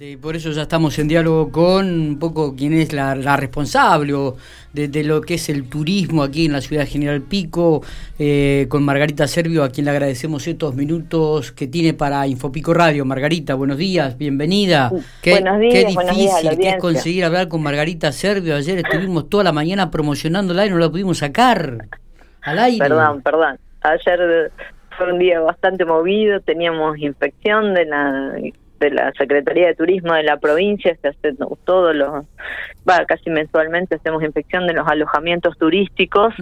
Y por eso ya estamos en diálogo con un poco quién es la, responsable de, lo que es el turismo aquí en la ciudad de General Pico, eh, con Margarita Servio, a quien le agradecemos estos minutos que tiene para Infopico Radio. Margarita, buenos días, bienvenida. Qué, buenos días, qué difícil que es conseguir hablar con Margarita Servio. Ayer estuvimos toda la mañana promocionándola y no la pudimos sacar al aire. Perdón, perdón. Ayer fue un día bastante movido, teníamos infección de la de la Secretaría de Turismo de la provincia, se hace todos los, va, casi mensualmente hacemos inspección de los alojamientos turísticos.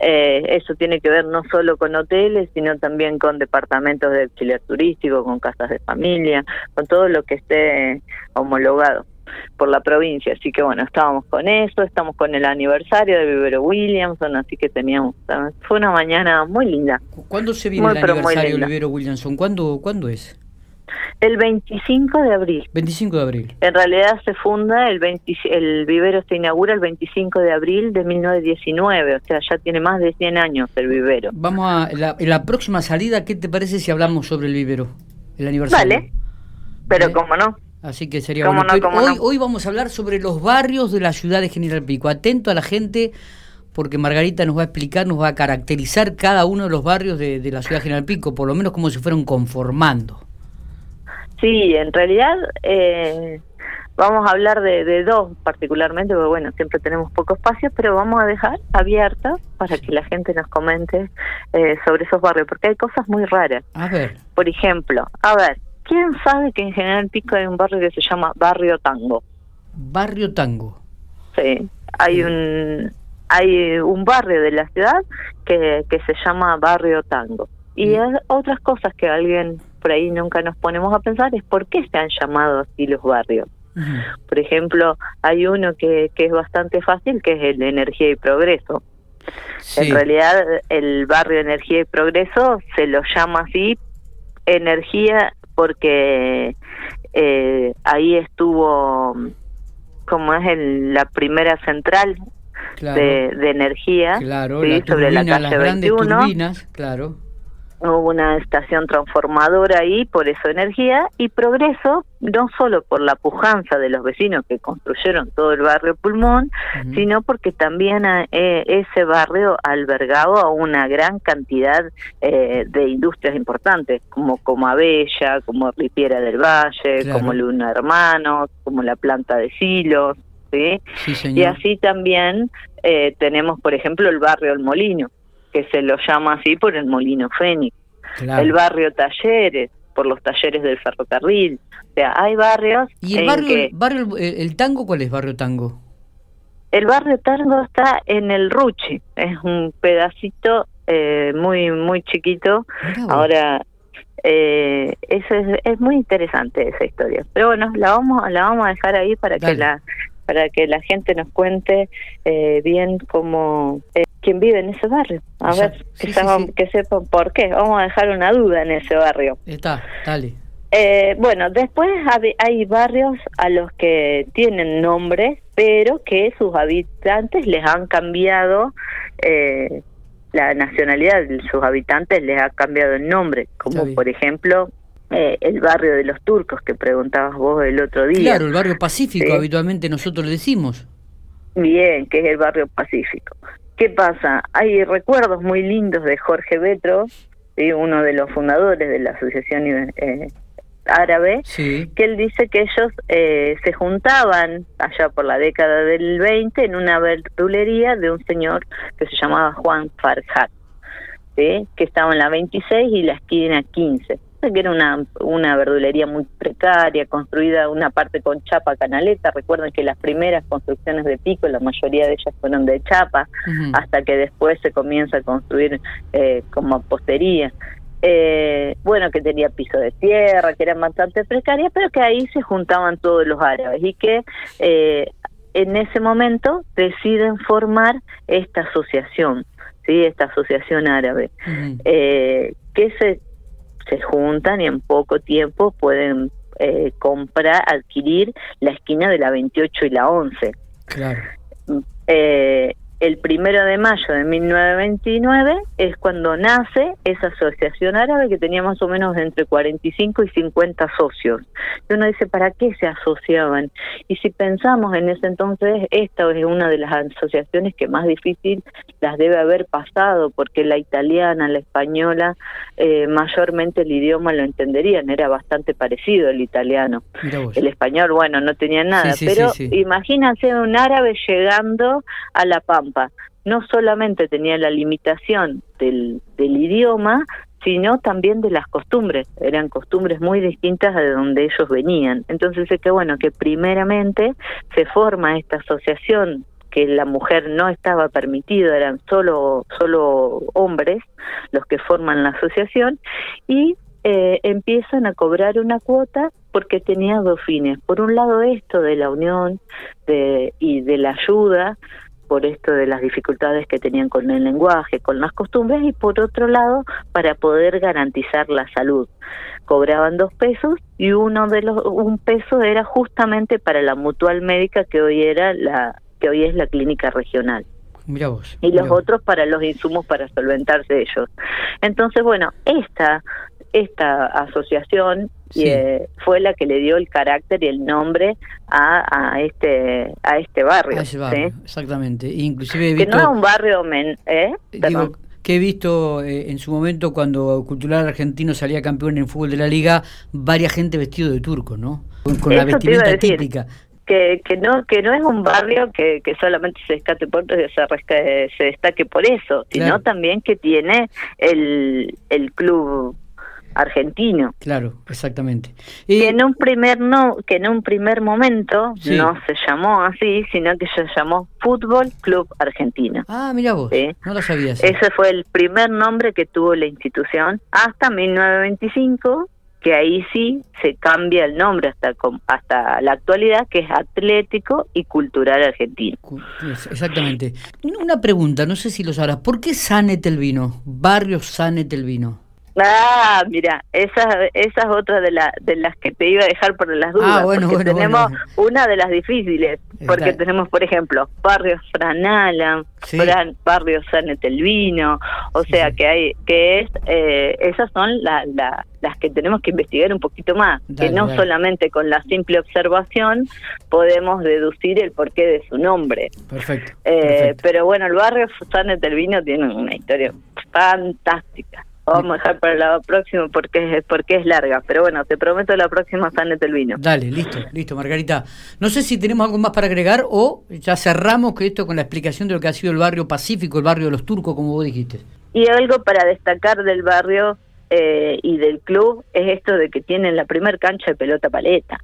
eh, eso tiene que ver no solo con hoteles, sino también con departamentos de auxiliar turístico, con casas de familia, con todo lo que esté homologado por la provincia. Así que bueno, estábamos con eso, estamos con el aniversario de Vivero Williamson, así que teníamos, fue una mañana muy linda. ¿Cuándo se viene el aniversario de Vivero Williamson? ¿Cuándo, ¿Cuándo es? El 25 de abril. 25 de abril. En realidad se funda, el, el vivero se inaugura el 25 de abril de 1919, o sea, ya tiene más de 100 años el vivero. Vamos a, la, en la próxima salida, ¿qué te parece si hablamos sobre el vivero? El aniversario. Vale, pero ¿Eh? cómo no. Así que sería bueno. hoy, hoy vamos a hablar sobre los barrios de la ciudad de General Pico. Atento a la gente porque Margarita nos va a explicar, nos va a caracterizar cada uno de los barrios de, de la ciudad de General Pico, por lo menos como se fueron conformando. Sí, en realidad eh, vamos a hablar de, dos particularmente, porque bueno, siempre tenemos poco espacio, pero vamos a dejar abierta para que la gente nos comente eh, sobre esos barrios, porque hay cosas muy raras. A ver. Por ejemplo, a ver, ¿quién sabe que en General Pico hay un barrio que se llama Barrio Tango? Barrio Tango. Sí, hay un hay un barrio de la ciudad que, que se llama Barrio Tango. Y mm. otras cosas que alguien por ahí nunca nos ponemos a pensar es por qué se han llamado así los barrios. Por ejemplo, hay uno que, que es bastante fácil, que es el de Energía y Progreso. En realidad, el barrio Energía y Progreso se lo llama así Energía porque eh, ahí estuvo, como es el, la primera central de, de, energía claro, sobre la calle 21. Turbinas, claro hubo una estación transformadora ahí, por eso energía, y progreso, no solo por la pujanza de los vecinos que construyeron todo el barrio Pulmón, sino porque también eh, ese barrio albergaba a una gran cantidad eh, de industrias importantes, como Comabella, como Ripiera del Valle, como Luna Hermanos, como la planta de Silos, ¿sí? y así también eh, tenemos, por ejemplo, el barrio El Molino, que se lo llama así por el Molino Fénix. El barrio Talleres, por los talleres del ferrocarril. O sea, hay barrios. ¿Y el barrio, barrio el, tango cuál es barrio tango? El barrio tango está en el Ruchi, es un pedacito eh, muy muy chiquito. Ahora eh, eso es, es, muy interesante esa historia. Pero bueno, la vamos la vamos a dejar ahí para que la para que la gente nos cuente eh, bien cómo quién vive en ese barrio. A ver, que, sepan, por qué. Vamos a dejar una duda en ese barrio. Está, dale. Eh, bueno, después hay barrios a los que tienen nombre, pero que sus habitantes les han cambiado eh, la nacionalidad de sus habitantes les ha cambiado el nombre, como por ejemplo eh, el barrio de los turcos que preguntabas vos el otro día. Claro, el barrio Pacífico habitualmente nosotros decimos. Bien, que es el barrio Pacífico. ¿Qué pasa? Hay recuerdos muy lindos de Jorge Betro, uno de los fundadores de la Asociación eh, Árabe, que él dice que ellos eh, se juntaban allá por la década del 20 en una verdulería de un señor que se llamaba Juan Farhat, que estaba en la 26 y la esquina 15 que era una, una verdulería muy precaria, construida una parte con chapa canaleta. Recuerden que las primeras construcciones de Pico, la mayoría de ellas fueron de chapa, hasta que después se comienza a construir eh, como postería. Eh, bueno, que tenía piso de tierra, que eran bastante precarias, pero que ahí se juntaban todos los árabes y que eh, en ese momento deciden formar esta asociación, sí, esta asociación árabe, eh, que se se juntan y en poco tiempo pueden eh, comprar, adquirir la esquina de la 28 y la 11. Claro. Eh, el primero de mayo de 1929 es cuando nace esa asociación árabe que tenía más o menos entre 45 y 50 socios. Y uno dice, ¿para qué se asociaban? Y si pensamos en ese entonces, esta es una de las asociaciones que más difícil las debe haber pasado, porque la italiana, la española, eh, mayormente el idioma lo entenderían, era bastante parecido el italiano. El español, bueno, no tenía nada, pero imagínense un árabe llegando a La Pampa. No solamente tenía la limitación del, del idioma, sino también de las costumbres. Eran costumbres muy distintas de donde ellos venían. Entonces es que bueno, que primeramente se forma esta asociación que la mujer no estaba permitido, eran solo, solo hombres los que forman la asociación y eh, empiezan a cobrar una cuota porque tenía dos fines. Por un lado esto de la unión de, y de la ayuda, por esto de las dificultades que tenían con el lenguaje, con las costumbres, y por otro lado para poder garantizar la salud. Cobraban dos pesos y uno de los un peso era justamente para la mutual médica que hoy era la que hoy es la clínica regional. y los otros para los insumos para solventarse ellos. Entonces, bueno, esta esta asociación eh, fue la que le dio el carácter y el nombre a, a este a este barrio, exactamente. Inclusive que no es un barrio men, ¿eh? que he visto eh, en su momento cuando Cultural Argentino salía campeón en fútbol de la liga varias gente vestido de turco no con, la vestimenta típica. que, que no que no es un barrio que, que solamente se por se, se destaque por eso sino también que tiene el, el club argentino. Claro, exactamente. Y... Que en un primer no, que en un primer momento no se llamó así, sino que se llamó Fútbol Club Argentino. Ah, mira vos, no lo sabías. Ese fue el primer nombre que tuvo la institución hasta 1925 que ahí sí se cambia el nombre hasta hasta la actualidad, que es Atlético y Cultural Argentino. Exactamente. Una pregunta, no sé si lo sabrás, ¿por qué San Etelvino? Barrio San Etelvino. Ah, mira, esa, esa es otra de, la, de las que te iba a dejar por las dudas. Ah, bueno, porque tenemos una de las difíciles, porque tenemos, por ejemplo, barrio Franala, barrio San Etelvino, o sea que hay, que es, eh, esas son la, las que tenemos que investigar un poquito más, que no solamente con la simple observación podemos deducir el porqué de su nombre. Perfecto. Eh, perfecto. Pero bueno, el barrio San Etelvino tiene una historia fantástica vamos a dejar para la próxima porque, porque es larga. Pero bueno, te prometo la próxima Sanete el vino. Dale, listo, listo, Margarita. No sé si tenemos algo más para agregar o ya cerramos que esto con la explicación de lo que ha sido el barrio Pacífico, el barrio de los turcos, como vos dijiste. Y algo para destacar del barrio eh, y del club es esto de que tienen la primer cancha de pelota paleta.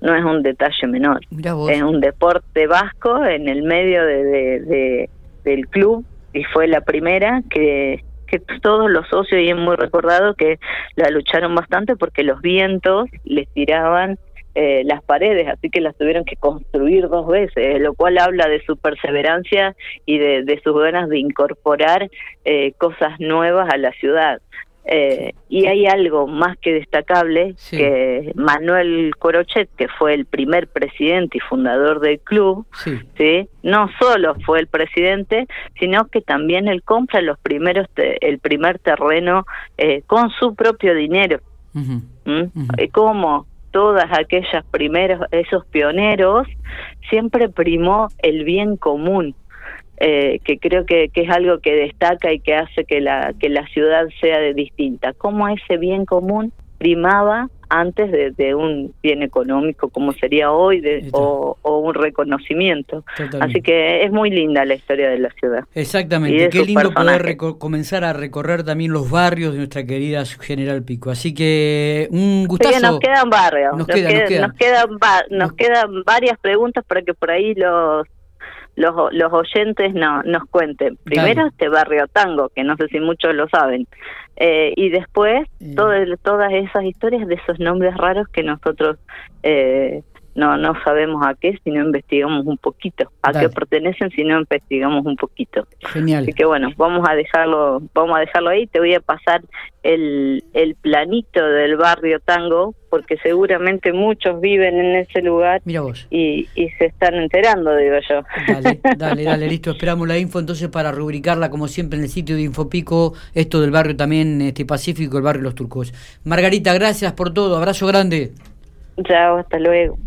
No es un detalle menor. Es un deporte vasco en el medio de, del club y fue la primera que que todos los socios, y es muy recordado que la lucharon bastante porque los vientos les tiraban eh, las paredes, así que las tuvieron que construir dos veces, lo cual habla de su perseverancia y de, de sus ganas de incorporar eh, cosas nuevas a la ciudad. Eh, y hay algo más que destacable, que Manuel Corochet, que fue el primer presidente y fundador del club, sí. no solo fue el presidente, sino que también él compra los primeros el primer terreno eh, con su propio dinero. Como todas aquellas primeros, esos pioneros, siempre primó el bien común eh, que creo que, que, es algo que destaca y que hace que la, que la ciudad sea de distinta. Cómo ese bien común primaba antes de, un bien económico como sería hoy de, o, un reconocimiento. Así que es muy linda la historia de la ciudad. Exactamente, qué lindo poder comenzar a recorrer también los barrios de nuestra querida General Pico. Así que un gustazo. nos quedan barrios, nos, nos quedan varias preguntas para que por ahí los los, los oyentes no, nos cuenten. Primero este barrio tango, que no sé si muchos lo saben, eh, y después todas esas historias de esos nombres raros que nosotros eh, no no sabemos a qué si no investigamos un poquito, a qué pertenecen si no investigamos un poquito. Genial. Así que bueno, vamos a dejarlo, vamos a dejarlo ahí, te voy a pasar el, el planito del barrio Tango, porque seguramente muchos viven en ese lugar Mira vos. Y, y se están enterando, digo yo. Dale, dale, dale, listo, esperamos la info entonces para rubricarla como siempre en el sitio de Infopico, esto del barrio también este Pacífico, el barrio Los Turcos. Margarita, gracias por todo, abrazo grande. Chao, hasta luego.